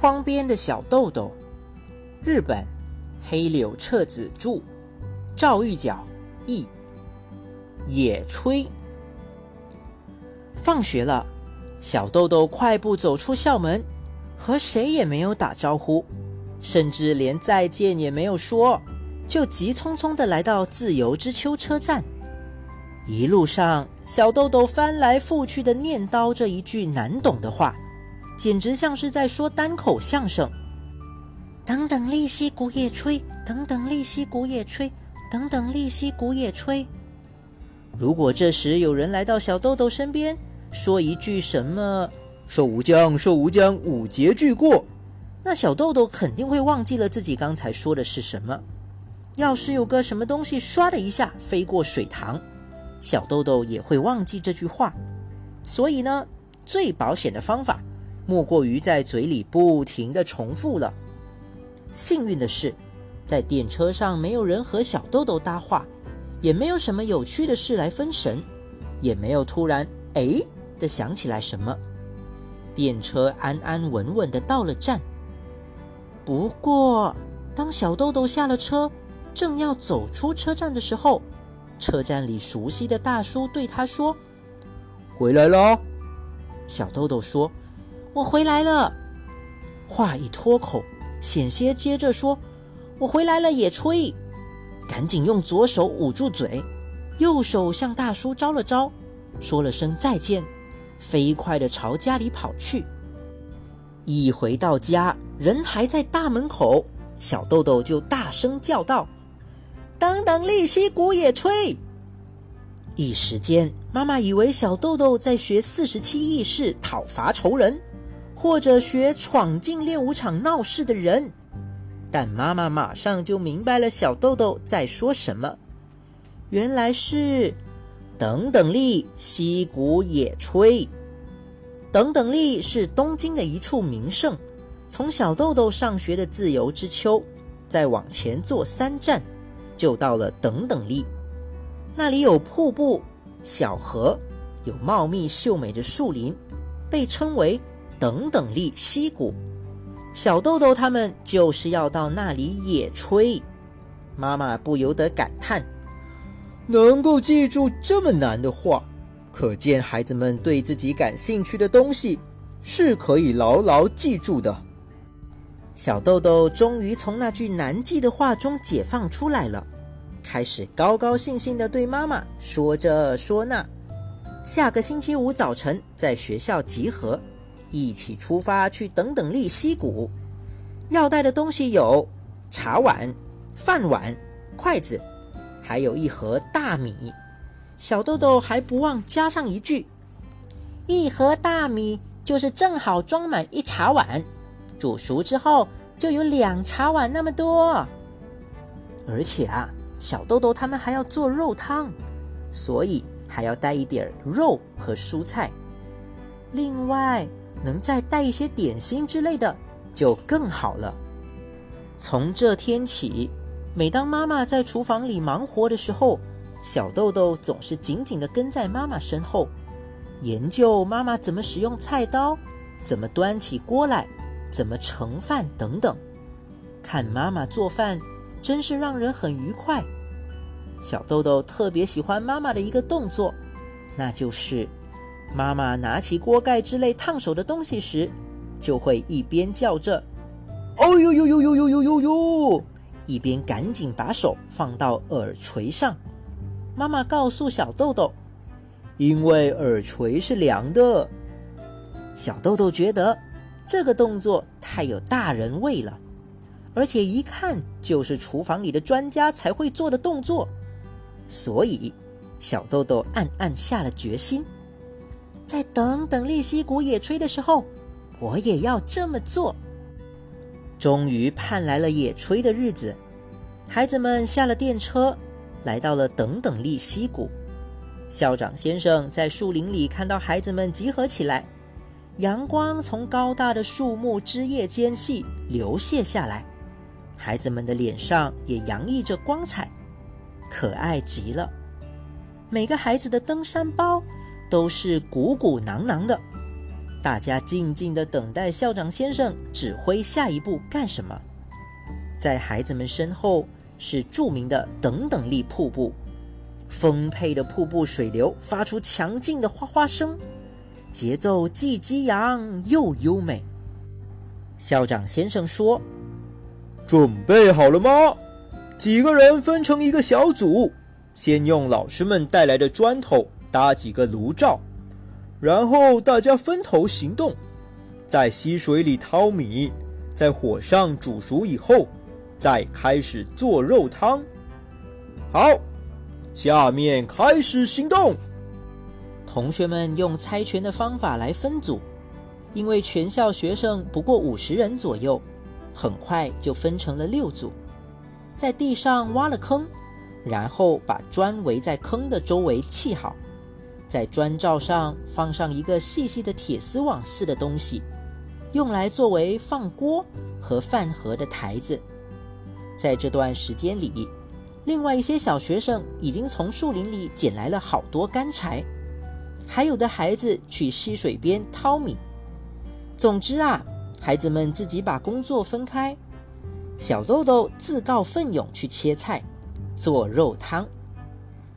窗边的小豆豆，日本黑柳彻子著，赵玉角译。野炊。放学了，小豆豆快步走出校门，和谁也没有打招呼，甚至连再见也没有说，就急匆匆的来到自由之丘车站。一路上，小豆豆翻来覆去的念叨着一句难懂的话，简直像是在说单口相声。等等，立西鼓也吹；等等，立西鼓也吹；等等，立西鼓也吹。如果这时有人来到小豆豆身边，说一句什么“寿无疆，寿无疆，五节俱过”，那小豆豆肯定会忘记了自己刚才说的是什么。要是有个什么东西唰的一下飞过水塘，小豆豆也会忘记这句话。所以呢，最保险的方法，莫过于在嘴里不停的重复了。幸运的是，在电车上没有人和小豆豆搭话。也没有什么有趣的事来分神，也没有突然哎的想起来什么。电车安安稳稳的到了站。不过，当小豆豆下了车，正要走出车站的时候，车站里熟悉的大叔对他说：“回来了。”小豆豆说：“我回来了。”话一脱口，险些接着说：“我回来了。”也吹。赶紧用左手捂住嘴，右手向大叔招了招，说了声再见，飞快地朝家里跑去。一回到家，人还在大门口，小豆豆就大声叫道：“等等，利息鼓也吹！”一时间，妈妈以为小豆豆在学四十七义士讨伐仇人，或者学闯进练武场闹事的人。但妈妈马上就明白了小豆豆在说什么，原来是“等等力，西谷野炊”。等等力是东京的一处名胜，从小豆豆上学的自由之丘，再往前坐三站，就到了等等力。那里有瀑布、小河，有茂密秀美的树林，被称为“等等力溪谷”。小豆豆他们就是要到那里野炊，妈妈不由得感叹：能够记住这么难的话，可见孩子们对自己感兴趣的东西是可以牢牢记住的。小豆豆终于从那句难记的话中解放出来了，开始高高兴兴地对妈妈说这说那。下个星期五早晨在学校集合。一起出发去等等利溪谷，要带的东西有茶碗、饭碗、筷子，还有一盒大米。小豆豆还不忘加上一句：“一盒大米就是正好装满一茶碗，煮熟之后就有两茶碗那么多。”而且啊，小豆豆他们还要做肉汤，所以还要带一点肉和蔬菜。另外。能再带一些点心之类的，就更好了。从这天起，每当妈妈在厨房里忙活的时候，小豆豆总是紧紧地跟在妈妈身后，研究妈妈怎么使用菜刀，怎么端起锅来，怎么盛饭等等。看妈妈做饭，真是让人很愉快。小豆豆特别喜欢妈妈的一个动作，那就是。妈妈拿起锅盖之类烫手的东西时，就会一边叫着“哦呦呦呦呦呦呦呦呦”，一边赶紧把手放到耳垂上。妈妈告诉小豆豆：“因为耳垂是凉的。”小豆豆觉得这个动作太有大人味了，而且一看就是厨房里的专家才会做的动作，所以小豆豆暗暗下了决心。在等等利息谷野炊的时候，我也要这么做。终于盼来了野炊的日子，孩子们下了电车，来到了等等利息谷。校长先生在树林里看到孩子们集合起来，阳光从高大的树木枝叶间隙流泻下来，孩子们的脸上也洋溢着光彩，可爱极了。每个孩子的登山包。都是鼓鼓囊囊的，大家静静的等待校长先生指挥下一步干什么。在孩子们身后是著名的等等力瀑布，丰沛的瀑布水流发出强劲的哗哗声，节奏既激扬又优美。校长先生说：“准备好了吗？几个人分成一个小组，先用老师们带来的砖头搭几个炉灶。”然后大家分头行动，在溪水里淘米，在火上煮熟以后，再开始做肉汤。好，下面开始行动。同学们用猜拳的方法来分组，因为全校学生不过五十人左右，很快就分成了六组，在地上挖了坑，然后把砖围在坑的周围砌好。在砖罩上放上一个细细的铁丝网似的东西，用来作为放锅和饭盒的台子。在这段时间里，另外一些小学生已经从树林里捡来了好多干柴，还有的孩子去溪水边淘米。总之啊，孩子们自己把工作分开。小豆豆自告奋勇去切菜，做肉汤。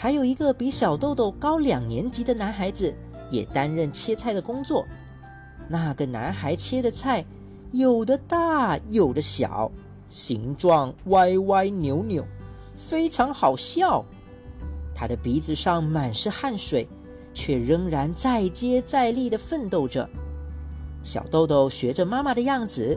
还有一个比小豆豆高两年级的男孩子也担任切菜的工作。那个男孩切的菜，有的大，有的小，形状歪歪扭扭，非常好笑。他的鼻子上满是汗水，却仍然再接再厉地奋斗着。小豆豆学着妈妈的样子，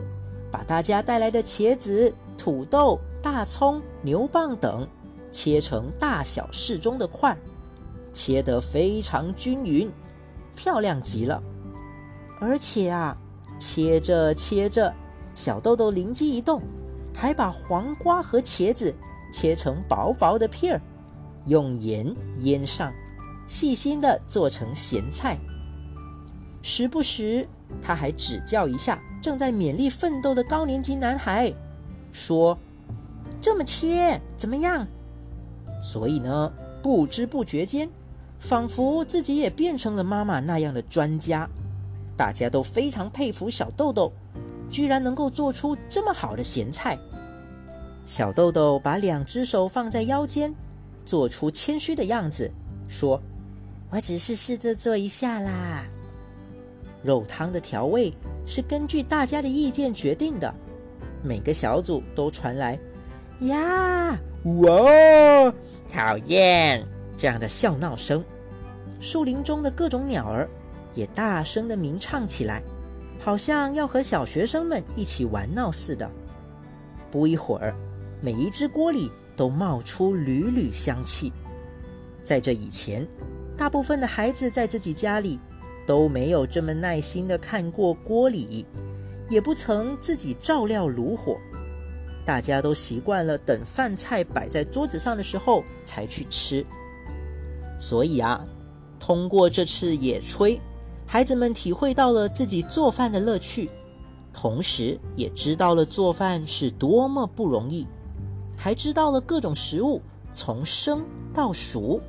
把大家带来的茄子、土豆、大葱、牛蒡等。切成大小适中的块，切得非常均匀，漂亮极了。而且啊，切着切着，小豆豆灵机一动，还把黄瓜和茄子切成薄薄的片儿，用盐腌上，细心的做成咸菜。时不时，他还指教一下正在勉力奋斗的高年级男孩，说：“这么切怎么样？”所以呢，不知不觉间，仿佛自己也变成了妈妈那样的专家。大家都非常佩服小豆豆，居然能够做出这么好的咸菜。小豆豆把两只手放在腰间，做出谦虚的样子，说：“我只是试着做一下啦。”肉汤的调味是根据大家的意见决定的。每个小组都传来“呀”。哇！讨厌。这样的笑闹声，树林中的各种鸟儿也大声的鸣唱起来，好像要和小学生们一起玩闹似的。不一会儿，每一只锅里都冒出缕缕香气。在这以前，大部分的孩子在自己家里都没有这么耐心的看过锅里，也不曾自己照料炉火。大家都习惯了等饭菜摆在桌子上的时候才去吃，所以啊，通过这次野炊，孩子们体会到了自己做饭的乐趣，同时也知道了做饭是多么不容易，还知道了各种食物从生到熟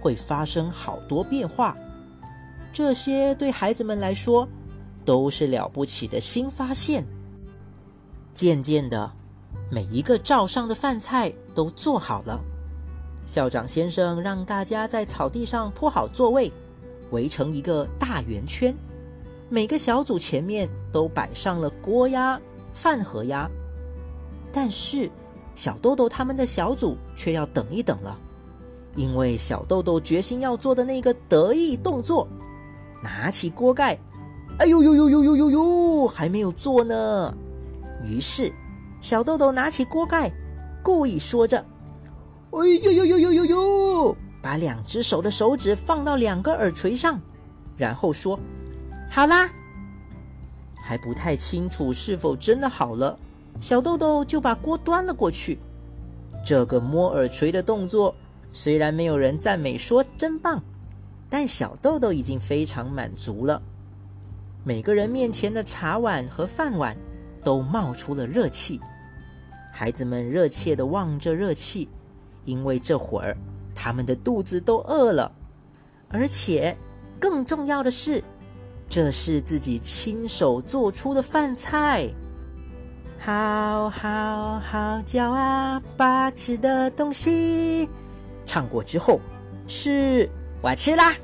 会发生好多变化，这些对孩子们来说都是了不起的新发现。渐渐的。每一个灶上的饭菜都做好了，校长先生让大家在草地上铺好座位，围成一个大圆圈。每个小组前面都摆上了锅呀、饭盒呀。但是小豆豆他们的小组却要等一等了，因为小豆豆决心要做的那个得意动作——拿起锅盖，哎呦呦呦呦呦呦呦，还没有做呢。于是。小豆豆拿起锅盖，故意说着：“哎呦呦呦呦呦呦！”把两只手的手指放到两个耳垂上，然后说：“好啦。”还不太清楚是否真的好了，小豆豆就把锅端了过去。这个摸耳垂的动作虽然没有人赞美说真棒，但小豆豆已经非常满足了。每个人面前的茶碗和饭碗都冒出了热气。孩子们热切地望着热气，因为这会儿他们的肚子都饿了，而且更重要的是，这是自己亲手做出的饭菜。好好好嚼啊，把吃的东西。唱过之后，是我吃啦。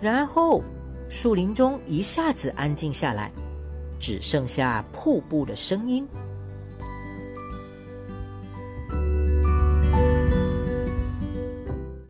然后树林中一下子安静下来，只剩下瀑布的声音。